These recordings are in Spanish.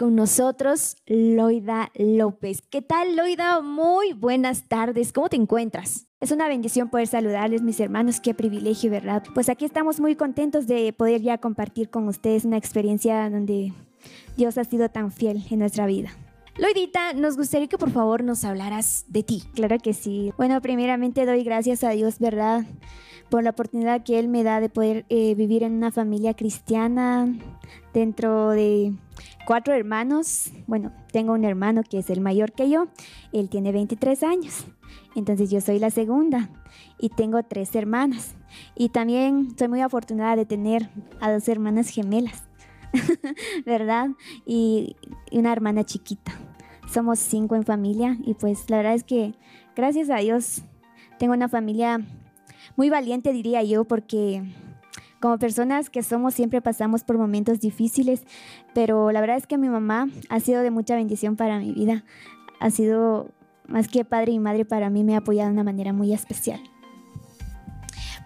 con nosotros Loida López. ¿Qué tal, Loida? Muy buenas tardes. ¿Cómo te encuentras? Es una bendición poder saludarles, mis hermanos. Qué privilegio, ¿verdad? Pues aquí estamos muy contentos de poder ya compartir con ustedes una experiencia donde Dios ha sido tan fiel en nuestra vida. Loidita, nos gustaría que por favor nos hablaras de ti. Claro que sí. Bueno, primeramente doy gracias a Dios, ¿verdad? Por la oportunidad que Él me da de poder eh, vivir en una familia cristiana dentro de cuatro hermanos. Bueno, tengo un hermano que es el mayor que yo. Él tiene 23 años. Entonces yo soy la segunda y tengo tres hermanas. Y también soy muy afortunada de tener a dos hermanas gemelas, ¿verdad? Y una hermana chiquita. Somos cinco en familia y pues la verdad es que gracias a Dios tengo una familia muy valiente, diría yo, porque como personas que somos siempre pasamos por momentos difíciles, pero la verdad es que mi mamá ha sido de mucha bendición para mi vida. Ha sido más que padre y madre para mí, me ha apoyado de una manera muy especial.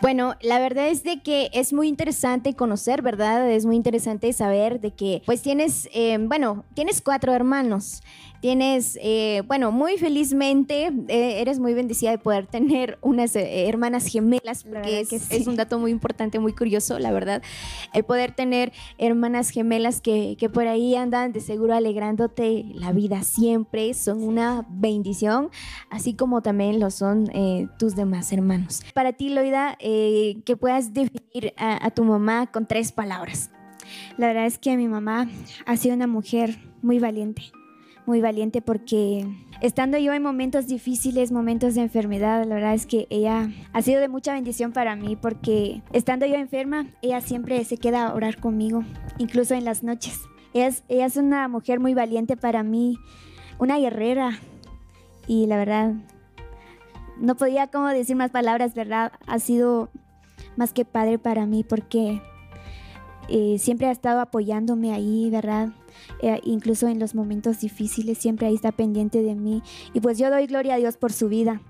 Bueno, la verdad es de que es muy interesante conocer, ¿verdad? Es muy interesante saber de que, pues tienes, eh, bueno, tienes cuatro hermanos. Tienes, eh, bueno, muy felizmente, eh, eres muy bendecida de poder tener unas eh, hermanas gemelas, porque es, es, un dato muy importante, muy curioso, la verdad. El poder tener hermanas gemelas que, que por ahí andan de seguro alegrándote la vida siempre, son una bendición, así como también lo son tus demás hermanos. Para ti, Loida, que puedas definir a, tu mamá con tres palabras. La verdad es que mi mamá ha sido una mujer muy valiente muy valiente porque estando yo en momentos difíciles, momentos de enfermedad, la verdad es que ella ha sido de mucha bendición para mí porque estando yo enferma, ella siempre se queda a orar conmigo, incluso en las noches. Ella es, ella es una mujer muy valiente para mí, una guerrera y la verdad no podía como decir más palabras, ¿verdad? Ha sido más que padre para mí porque eh, siempre ha estado apoyándome ahí, ¿verdad? Eh, incluso en los momentos difíciles, siempre ahí está pendiente de mí. Y pues yo doy gloria a Dios por su vida,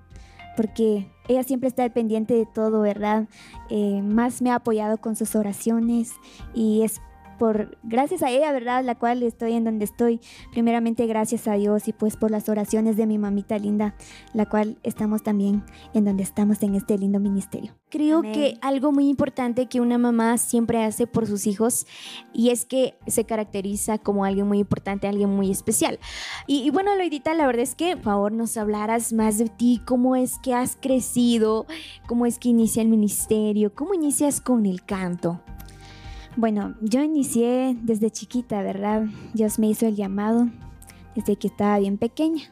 porque ella siempre está pendiente de todo, ¿verdad? Eh, más me ha apoyado con sus oraciones y es por gracias a ella, ¿verdad? La cual estoy en donde estoy. Primeramente gracias a Dios y pues por las oraciones de mi mamita linda, la cual estamos también en donde estamos en este lindo ministerio. Creo que algo muy importante que una mamá siempre hace por sus hijos y es que se caracteriza como alguien muy importante, alguien muy especial. Y, y bueno, Loidita, la verdad es que, por favor, nos hablaras más de ti, cómo es que has crecido, cómo es que inicia el ministerio, cómo inicias con el canto. Bueno, yo inicié desde chiquita, ¿verdad? Dios me hizo el llamado desde que estaba bien pequeña.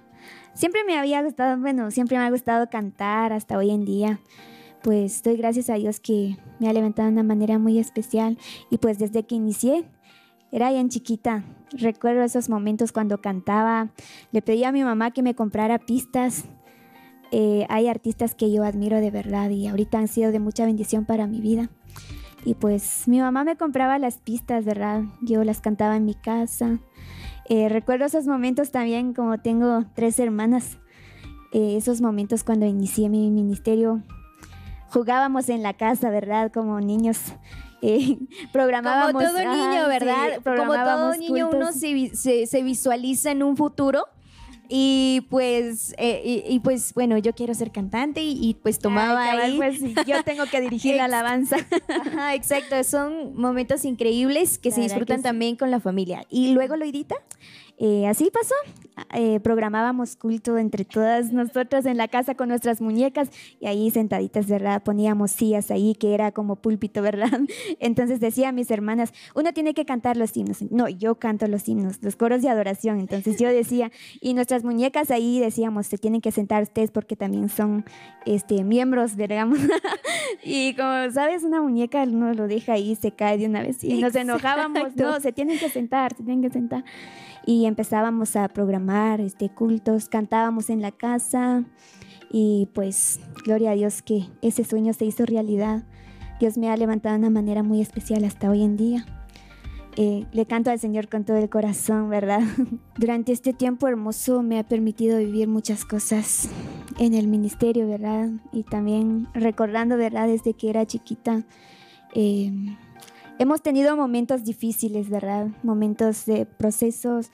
Siempre me había gustado, bueno, siempre me ha gustado cantar hasta hoy en día. Pues doy gracias a Dios que me ha levantado de una manera muy especial y pues desde que inicié, era bien chiquita. Recuerdo esos momentos cuando cantaba, le pedí a mi mamá que me comprara pistas. Eh, hay artistas que yo admiro de verdad y ahorita han sido de mucha bendición para mi vida. Y pues mi mamá me compraba las pistas, ¿verdad? Yo las cantaba en mi casa. Eh, recuerdo esos momentos también, como tengo tres hermanas, eh, esos momentos cuando inicié mi ministerio, jugábamos en la casa, ¿verdad? Como niños. Eh, programábamos. Como todo niño, ¿verdad? Como todo niño, uno se, se, se visualiza en un futuro y pues, eh, y, pues bueno, yo quiero ser cantante y, pues tomaba ahí. Pues, yo tengo que dirigir la alabanza. Ajá, exacto. Son momentos increíbles que se disfrutan también con la familia. ¿Y luego lo edita? Eh, así pasó. Eh, programábamos culto entre todas nosotras en la casa con nuestras muñecas y ahí sentaditas, ¿verdad? Poníamos sillas ahí que era como púlpito, ¿verdad? Entonces decía a mis hermanas, uno tiene que cantar los himnos. No, yo canto los himnos, los coros de adoración. Entonces yo decía, y nuestras muñecas ahí decíamos, se tienen que sentar ustedes porque también son este, miembros, digamos. y como sabes, una muñeca uno lo deja ahí, se cae de una vez y nos enojábamos, no, se tienen que sentar, se tienen que sentar y empezábamos a programar este, cultos, cantábamos en la casa y pues gloria a Dios que ese sueño se hizo realidad. Dios me ha levantado de una manera muy especial hasta hoy en día. Eh, le canto al Señor con todo el corazón, ¿verdad? Durante este tiempo hermoso me ha permitido vivir muchas cosas en el ministerio, ¿verdad? Y también recordando, ¿verdad? Desde que era chiquita, eh, hemos tenido momentos difíciles, ¿verdad? Momentos de procesos,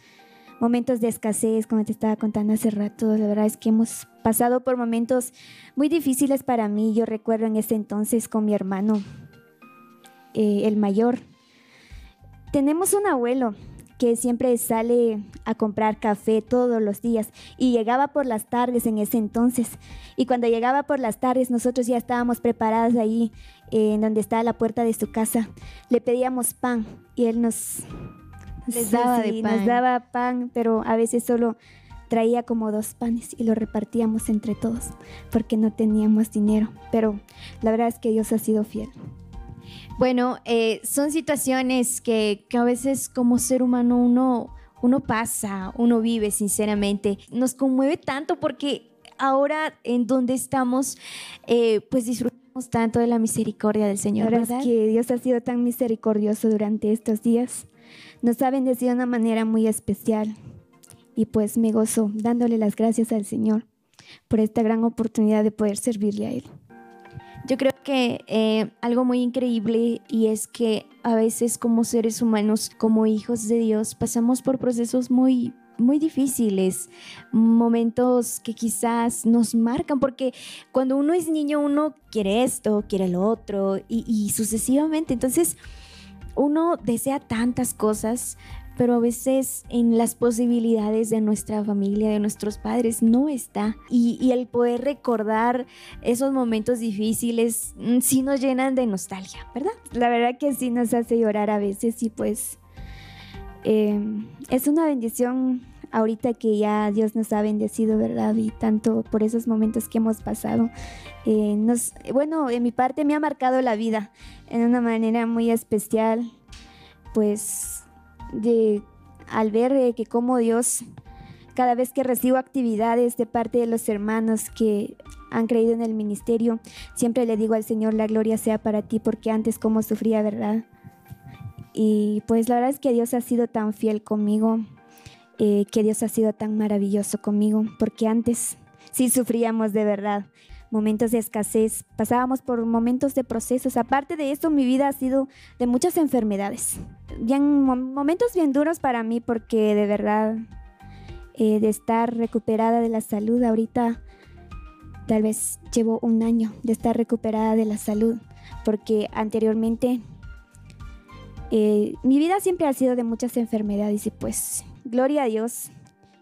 momentos de escasez, como te estaba contando hace rato. La verdad es que hemos pasado por momentos muy difíciles para mí. Yo recuerdo en ese entonces con mi hermano, eh, el mayor. Tenemos un abuelo que siempre sale a comprar café todos los días y llegaba por las tardes en ese entonces. Y cuando llegaba por las tardes nosotros ya estábamos preparados ahí en donde está la puerta de su casa. Le pedíamos pan y él nos, daba, nos daba pan, pero a veces solo traía como dos panes y lo repartíamos entre todos porque no teníamos dinero. Pero la verdad es que Dios ha sido fiel. Bueno, eh, son situaciones que, a veces como ser humano uno, uno pasa, uno vive sinceramente. Nos conmueve tanto porque ahora en donde estamos, eh, pues disfrutamos tanto de la misericordia del Señor. Verdad es que Dios ha sido tan misericordioso durante estos días. Nos ha bendecido de una manera muy especial. Y pues me gozo dándole las gracias al Señor por esta gran oportunidad de poder servirle a Él. Yo creo que eh, algo muy increíble y es que a veces como seres humanos, como hijos de Dios, pasamos por procesos muy muy difíciles, momentos que quizás nos marcan, porque cuando uno es niño uno quiere esto, quiere lo otro y, y sucesivamente. Entonces uno desea tantas cosas, pero a veces en las posibilidades de nuestra familia, de nuestros padres, no está. Y, el poder recordar esos momentos difíciles mm, sí nos llenan de nostalgia, ¿verdad? La verdad que sí nos hace llorar a veces y pues em, es una bendición ahorita que ya Dios nos ha bendecido, ¿verdad? Y tanto por esos momentos que hemos pasado. Eh, nos, bueno, en mi parte me ha marcado la vida en una manera muy especial, pues de al ver eh, que como Dios, cada vez que recibo actividades de parte de los hermanos que han creído en el ministerio, siempre le digo al Señor, la gloria sea para ti, porque antes como sufría, ¿verdad? Y pues la verdad es que Dios ha sido tan fiel conmigo, eh, que Dios ha sido tan maravilloso conmigo, porque antes sí sufríamos de verdad momentos de escasez, pasábamos por momentos de procesos. Aparte de esto, mi vida ha sido de muchas enfermedades. Bien, momentos bien duros para mí porque de verdad, eh, de estar recuperada de la salud, ahorita tal vez llevo un año de estar recuperada de la salud, porque anteriormente eh, mi vida siempre ha sido de muchas enfermedades y pues, gloria a Dios,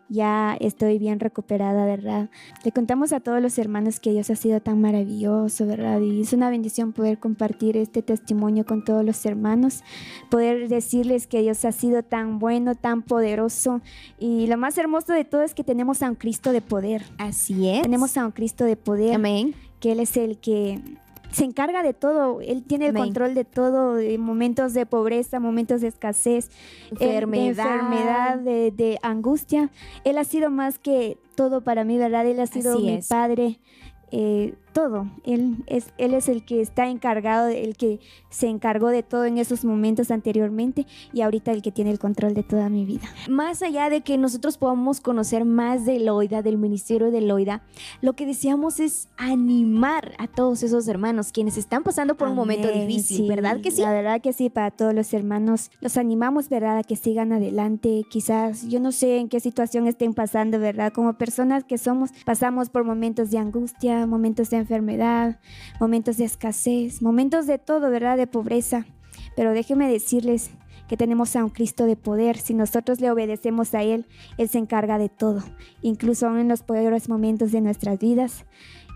ya estoy bien recuperada, ¿verdad? Le contamos a todos los hermanos que Dios ha sido tan maravilloso, ¿verdad? Y es una bendición poder compartir este testimonio con todos los hermanos, poder decirles que Dios ha sido tan bueno, tan poderoso. Y lo más hermoso de todo es que tenemos a un Cristo de poder. Así es. Tenemos a un Cristo de poder. Amén. Que Él es el que se encarga de todo, Él tiene el control de todo, de momentos de pobreza, momentos de escasez, enfermedad, de, de, angustia. Él ha sido más que todo para mí, ¿verdad? Él ha sido mi padre. Eh, todo. Él es, él es el que está encargado, el que se encargó de todo en esos momentos anteriormente y ahorita el que tiene el control de toda mi vida. Más allá de que nosotros podamos conocer más de Loida, del ministerio de Loida, lo que deseamos es animar a todos esos hermanos quienes están pasando por un momento difícil, ¿verdad que sí? La verdad que sí, para todos los hermanos los animamos, ¿verdad? A que sigan adelante. Quizás yo no sé en qué situación estén pasando, ¿verdad? Como personas que somos, pasamos por momentos de angustia, momentos de enfermedad, momentos de escasez, momentos de todo, ¿verdad? De pobreza. Pero déjenme decirles que tenemos a un Cristo de poder. Si nosotros le obedecemos a Él, Él se encarga de todo, incluso en los peores momentos de nuestras vidas.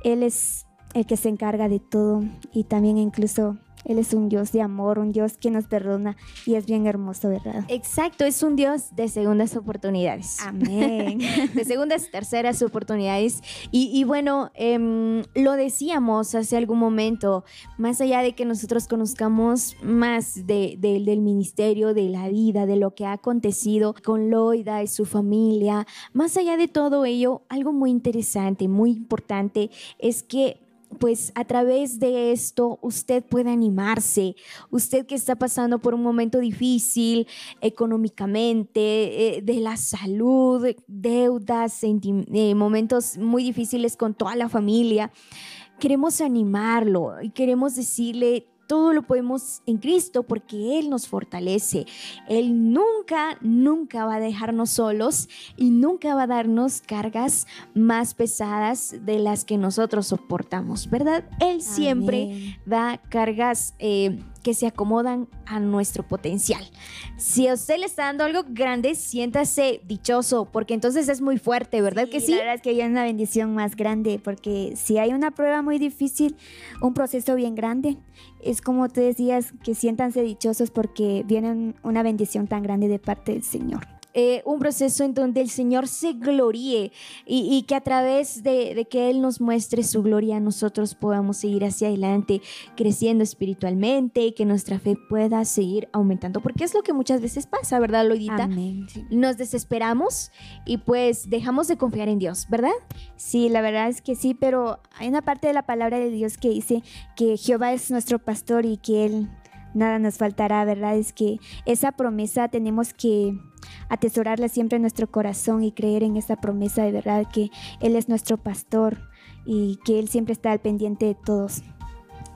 Él es el que se encarga de todo y también incluso él es un Dios de amor, un Dios que nos perdona y es bien hermoso, ¿verdad? Exacto, es un Dios de segundas oportunidades. Amén. de segundas, terceras oportunidades. Y, bueno, em, lo decíamos hace algún momento, más allá de que nosotros conozcamos más del ministerio, de la vida, de lo que ha acontecido con Loida y su familia, más allá de todo ello, algo muy interesante, muy importante es que pues a través de esto usted puede animarse. Usted que está pasando por un momento difícil económicamente, eh, de la salud, deudas, eh, momentos muy difíciles con toda la familia. Queremos animarlo y queremos decirle todo lo podemos en Cristo porque Él nos fortalece. Él nunca, nunca va a dejarnos solos y nunca va a darnos cargas más pesadas de las que nosotros soportamos, ¿verdad? Él siempre da cargas eh, que se acomodan a nuestro potencial. Si a usted le está dando algo grande, siéntase dichoso, porque entonces es muy fuerte, ¿verdad que sí? La verdad es que hay una bendición más grande, porque si hay una prueba muy difícil, un proceso bien grande, es como tú decías, que siéntanse dichosos porque viene una bendición tan grande de parte del Señor. Eh, un proceso en donde el Señor se gloríe y, que a través de, que Él nos muestre su gloria, nosotros podamos seguir hacia adelante, creciendo espiritualmente, y que nuestra fe pueda seguir aumentando, porque es lo que muchas veces pasa, ¿verdad, Loidita? Amén. Nos desesperamos y pues dejamos de confiar en Dios, ¿verdad? Sí, la verdad es que sí, pero hay una parte de la palabra de Dios que dice que Jehová es nuestro pastor y que Él nada nos faltará, ¿verdad? Es que esa promesa tenemos que atesorarla siempre en nuestro corazón y creer en esa promesa de verdad que Él es nuestro pastor y que Él siempre está al pendiente de todos.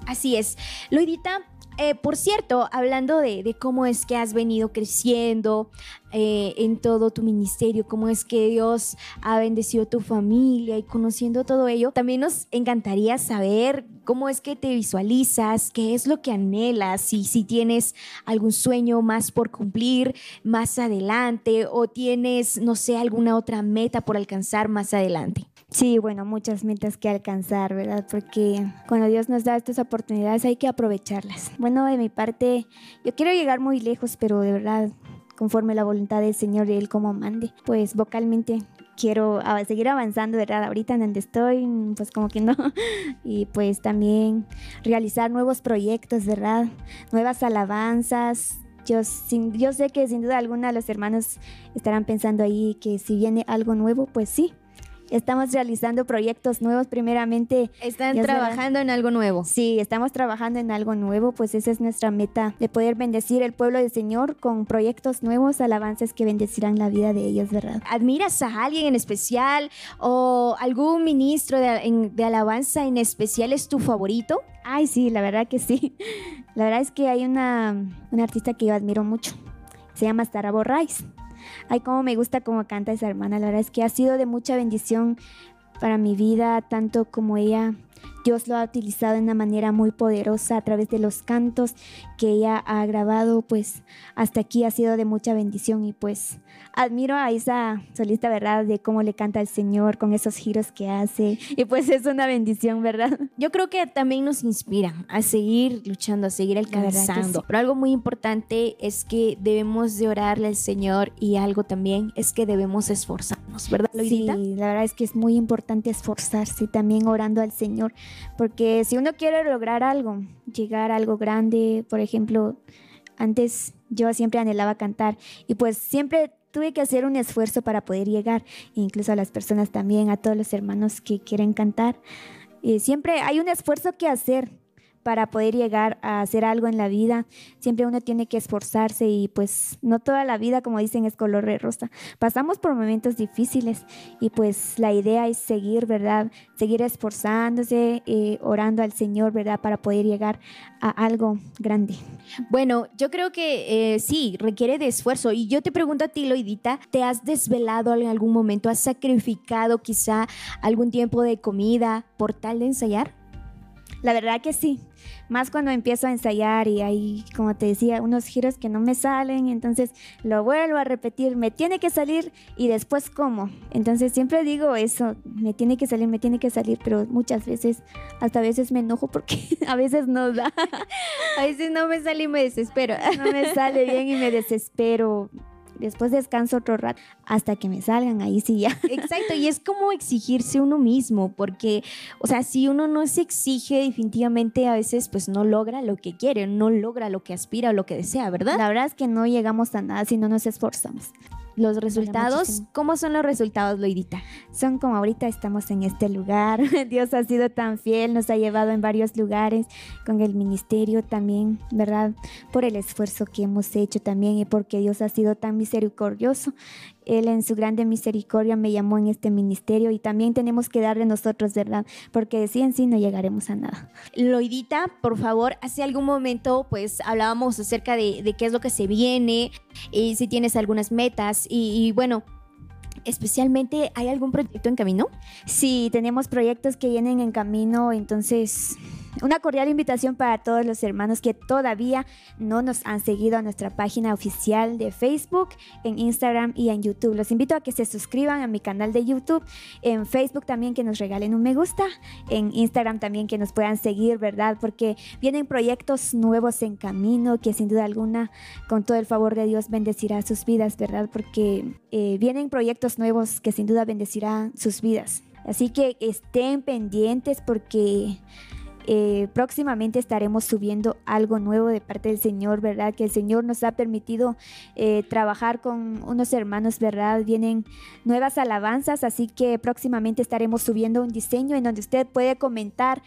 Así es. Loidita, eh, por cierto, hablando de, cómo es que has venido creciendo eh, en todo tu ministerio, cómo es que Dios ha bendecido tu familia y conociendo todo ello, también nos encantaría saber cómo es que te visualizas, qué es lo que anhelas y si tienes algún sueño más por cumplir más adelante o tienes, no sé, alguna otra meta por alcanzar más adelante. Sí, bueno, muchas metas que alcanzar, ¿verdad? Porque cuando Dios nos da estas oportunidades hay que aprovecharlas. Bueno, de mi parte, yo quiero llegar muy lejos, pero de verdad, conforme la voluntad del Señor y Él como mande, pues vocalmente quiero seguir avanzando, ¿verdad? Ahorita en donde estoy, pues como que no. Y pues también realizar nuevos proyectos, ¿verdad? Nuevas alabanzas, yo, yo, sé que sin duda alguna los hermanos estarán pensando ahí que si viene algo nuevo, pues sí, Estamos realizando proyectos nuevos primeramente. Están trabajando en algo nuevo. Sí, estamos trabajando en algo nuevo, pues esa es nuestra meta, de poder bendecir el pueblo del Señor con proyectos nuevos, alabanzas que bendecirán la vida de ellos, ¿verdad? ¿Admiras a alguien en especial o algún ministro de, alabanza en especial es tu favorito? Ay, sí, la verdad que sí. La verdad es que hay una, una artista que yo admiro mucho. Se llama Starabo Rice. Ay, cómo me gusta cómo canta esa hermana. La verdad es que ha sido de mucha bendición para mi vida, tanto como ella Dios lo ha utilizado de una manera muy poderosa a través de los cantos que ella ha grabado, pues hasta aquí ha sido de mucha bendición y pues admiro a esa solista, ¿verdad? De cómo le canta al Señor con esos giros que hace y pues es una bendición, ¿verdad? Yo creo que también nos inspira a seguir luchando, a seguir alcanzando. Pero algo muy importante es que debemos de orarle al Señor y algo también es que debemos esforzarnos, ¿verdad? Sí, la verdad es que es muy importante esforzarse también orando al Señor porque si uno quiere lograr algo, llegar a algo grande, por ejemplo, antes yo siempre anhelaba cantar y pues siempre tuve que hacer un esfuerzo para poder llegar, incluso a las personas también, a todos los hermanos que quieren cantar. y siempre hay un esfuerzo que hacer para poder llegar a hacer algo en la vida, siempre uno tiene que esforzarse y pues no toda la vida, como dicen, es color de rosa. Pasamos por momentos difíciles y pues la idea es seguir, ¿verdad? Seguir esforzándose, eh, orando al Señor, ¿verdad? Para poder llegar a algo grande. Bueno, yo creo que eh, sí, requiere de esfuerzo. Y yo te pregunto a ti, Loidita, ¿te has desvelado en algún momento? ¿Has sacrificado quizá algún tiempo de comida por tal de ensayar? La verdad que sí más cuando empiezo a ensayar y hay, como te decía, unos giros que no me salen, entonces lo vuelvo a repetir, me tiene que salir y después cómo. Entonces siempre digo eso, me tiene que salir, me tiene que salir, pero muchas veces, hasta a veces me enojo porque a veces no da. a veces no me sale y me desespero. no me sale bien y me desespero después descanso otro rato hasta que me salgan, ahí sí ya. Exacto, y es como exigirse uno mismo, porque, o sea, si uno no se exige, definitivamente a veces pues no logra lo que quiere, no logra lo que aspira o lo que desea, ¿verdad? La verdad es que no llegamos a nada si no nos esforzamos los resultados. ¿Cómo son los resultados, Loidita? Son como ahorita estamos en este lugar. Dios ha sido tan fiel, nos ha llevado en varios lugares con el ministerio también, ¿verdad? Por el esfuerzo que hemos hecho también y porque Dios ha sido tan misericordioso. Él en su grande misericordia me llamó en este ministerio y también tenemos que darle nosotros, ¿verdad? Porque si en sí no llegaremos a nada. Loidita, por favor, hace algún momento pues hablábamos acerca de, qué es lo que se viene, y si tienes algunas metas y bueno, especialmente, ¿hay algún proyecto en camino? Sí, tenemos proyectos que vienen en camino, entonces una cordial invitación para todos los hermanos que todavía no nos han seguido a nuestra página oficial de Facebook, en Instagram y en YouTube. Los invito a que se suscriban a mi canal de YouTube, en Facebook también que nos regalen un me gusta, en Instagram también que nos puedan seguir, ¿verdad? Porque vienen proyectos nuevos en camino que sin duda alguna, con todo el favor de Dios, bendecirá sus vidas, ¿verdad? Porque eh, vienen proyectos nuevos que sin duda bendecirán sus vidas. Así que estén pendientes porque eh, próximamente estaremos subiendo algo nuevo de parte del Señor, ¿verdad? Que el Señor nos ha permitido eh, trabajar con unos hermanos, ¿verdad? Vienen nuevas alabanzas, así que próximamente estaremos subiendo un diseño en donde usted puede comentar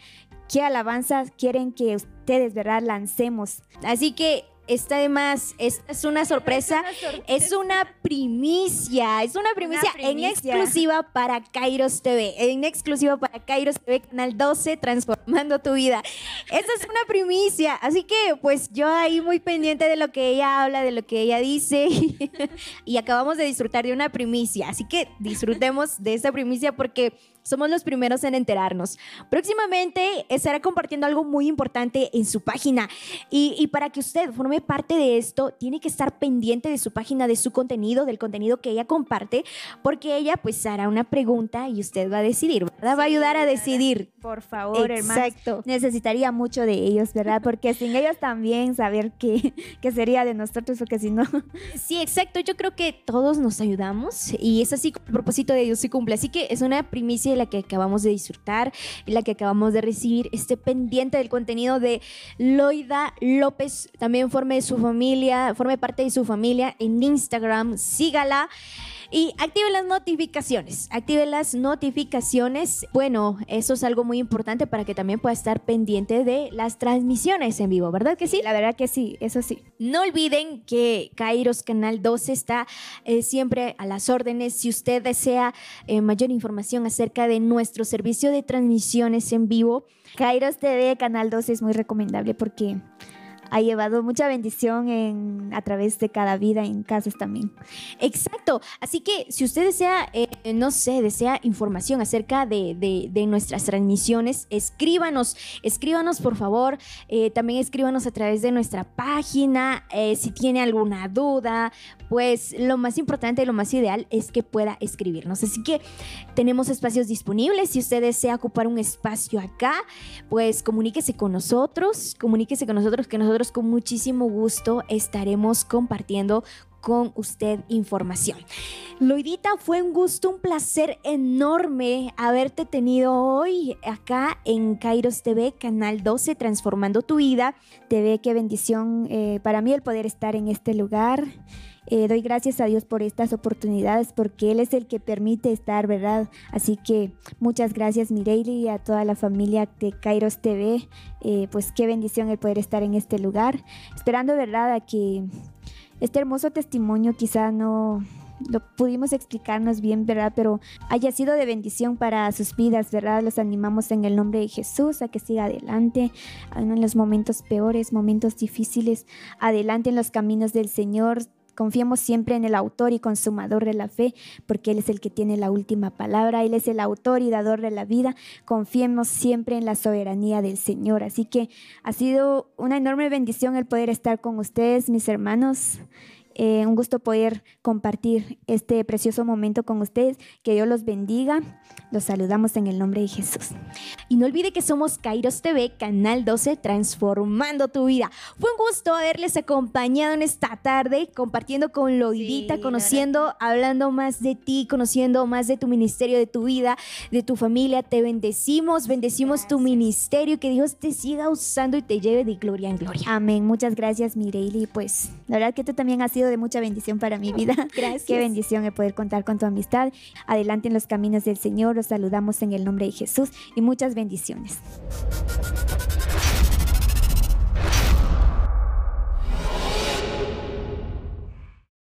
qué alabanzas quieren que ustedes, ¿verdad? Lancemos. Así que está además, esta es una sorpresa, es una primicia, es una primicia, en exclusiva para Kairos TV, en exclusiva para Kairos TV, Canal 12, transformando tu vida. Esta es una primicia, así que pues yo ahí muy pendiente de lo que ella habla, de lo que ella dice, y acabamos de disfrutar de una primicia, así que disfrutemos de esta primicia porque somos los primeros en enterarnos. Próximamente estará compartiendo algo muy importante en su página y, para que usted forme parte de esto, tiene que estar pendiente de su página, de su contenido, del contenido que ella comparte, porque ella pues hará una pregunta y usted va a decidir, ¿verdad? va a ayudar a decidir. Por favor, Exacto. Necesitaría mucho de ellos, ¿verdad? Porque sin ellos también saber qué, qué sería de nosotros, porque si no... Sí, exacto. Yo creo que todos nos ayudamos y es así el propósito de Dios se cumple. Así que es una primicia la que acabamos de disfrutar y la que acabamos de recibir. Esté pendiente del contenido de Loida López, también forme su familia, forme parte de su familia en Instagram, sígala. Y active las notificaciones. Active las notificaciones. Bueno, eso es algo muy importante para que también pueda estar pendiente de las transmisiones en vivo, ¿verdad que sí? La verdad que sí, eso sí. No olviden que Kairos Canal 12 está eh, siempre a las órdenes. Si usted desea eh, mayor información acerca de nuestro servicio de transmisiones en vivo, Kairos TV Canal 12 es muy recomendable porque ha llevado mucha bendición en, a través de cada vida en casas también. Exacto. Así que si usted desea, eh, no sé, desea información acerca de, de, nuestras transmisiones, escríbanos, escríbanos por favor. Eh, también escríbanos a través de nuestra página. Eh, si tiene alguna duda, pues lo más importante y lo más ideal es que pueda escribirnos. Así que tenemos espacios disponibles. Si usted desea ocupar un espacio acá, pues comuníquese con nosotros, comuníquese con nosotros que nosotros con muchísimo gusto estaremos compartiendo con usted información. Loidita, fue un gusto, un placer enorme haberte tenido hoy acá en Kairos TV, Canal 12, Transformando tu Vida. Te qué bendición eh, para mí el poder estar en este lugar. Eh, doy gracias a Dios por estas oportunidades porque Él es el que permite estar, ¿verdad? Así que muchas gracias Mireille y a toda la familia de Kairos TV. Eh, pues qué bendición el poder estar en este lugar. Esperando, ¿verdad? A que este hermoso testimonio quizá no, lo pudimos explicarnos bien, ¿verdad? Pero haya sido de bendición para sus vidas, ¿verdad? Los animamos en el nombre de Jesús a que siga adelante, en los momentos peores, momentos difíciles, adelante en los caminos del Señor. Confiemos siempre en el autor y consumador de la fe, porque Él es el que tiene la última palabra, Él es el autor y dador de la vida. Confiemos siempre en la soberanía del Señor. Así que ha sido una enorme bendición el poder estar con ustedes, mis hermanos. Eh, un gusto poder compartir este precioso momento con ustedes. Que Dios los bendiga. Los saludamos en el nombre de Jesús. Y no olvide que somos Kairos TV, Canal 12, transformando tu vida. Fue un gusto haberles acompañado en esta tarde, compartiendo con Loidita, conociendo, hablando más de ti, conociendo más de tu ministerio, de tu vida, de tu familia. Te bendecimos, bendecimos tu ministerio. Que Dios te siga usando y te lleve de gloria en gloria. Amén. Muchas gracias, Mireille. Pues la verdad que tú también has sido de mucha bendición para mi vida. Gracias. Qué bendición el poder contar con tu amistad. Adelante en los caminos del Señor. Los saludamos en el nombre de Jesús y muchas bendiciones.